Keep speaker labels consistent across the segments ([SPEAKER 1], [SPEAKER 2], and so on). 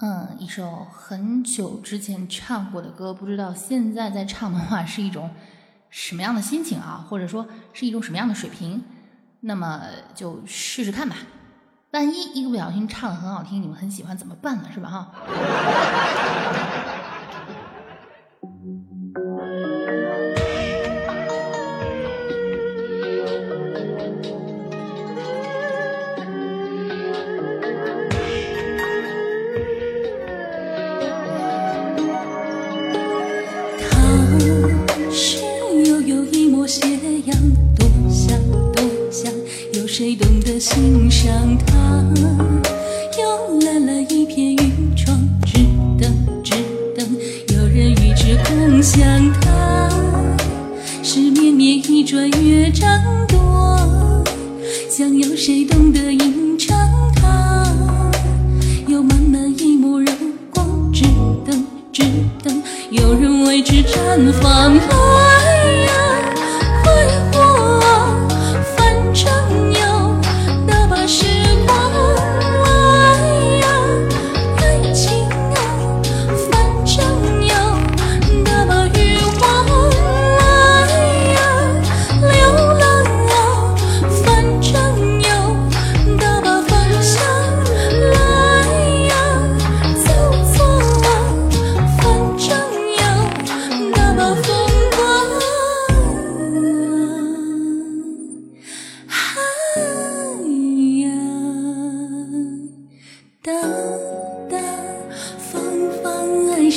[SPEAKER 1] 嗯，一首很久之前唱过的歌，不知道现在在唱的话是一种什么样的心情啊，或者说是一种什么样的水平？那么就试试看吧。万一一个不小心唱的很好听，你们很喜欢怎么办呢？是吧？哈。
[SPEAKER 2] 多想多想，有谁懂得欣赏它？慵懒了一片云窗，只等，只等有人与之共享它。是绵绵一转月长多，想有谁懂得吟唱它？有满满一抹柔光，只等，只等有人为之绽放。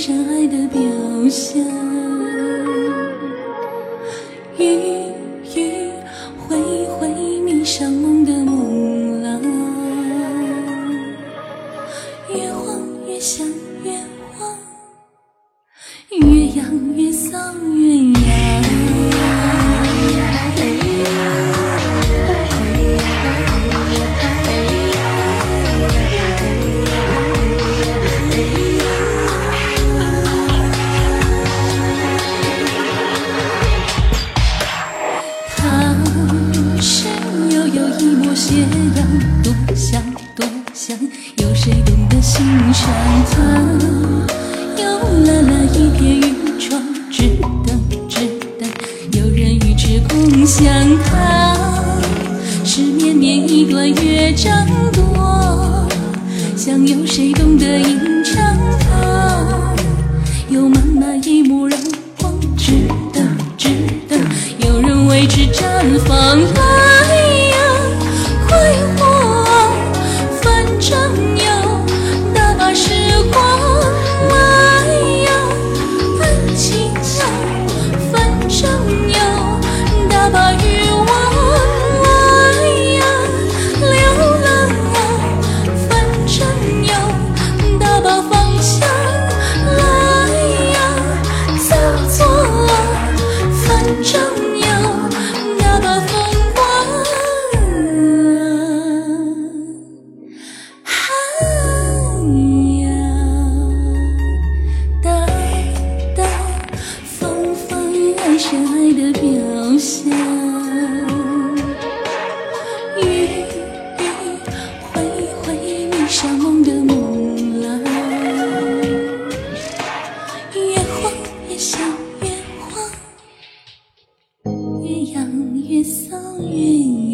[SPEAKER 2] 深爱的表象，斜阳多想多想，有谁懂得欣赏它？慵懒了一片云窗，只等只等有人与之共享它。是绵绵一段乐章多，想有谁懂得吟唱它？有满满一目柔光，只等只等有人为之绽放。green.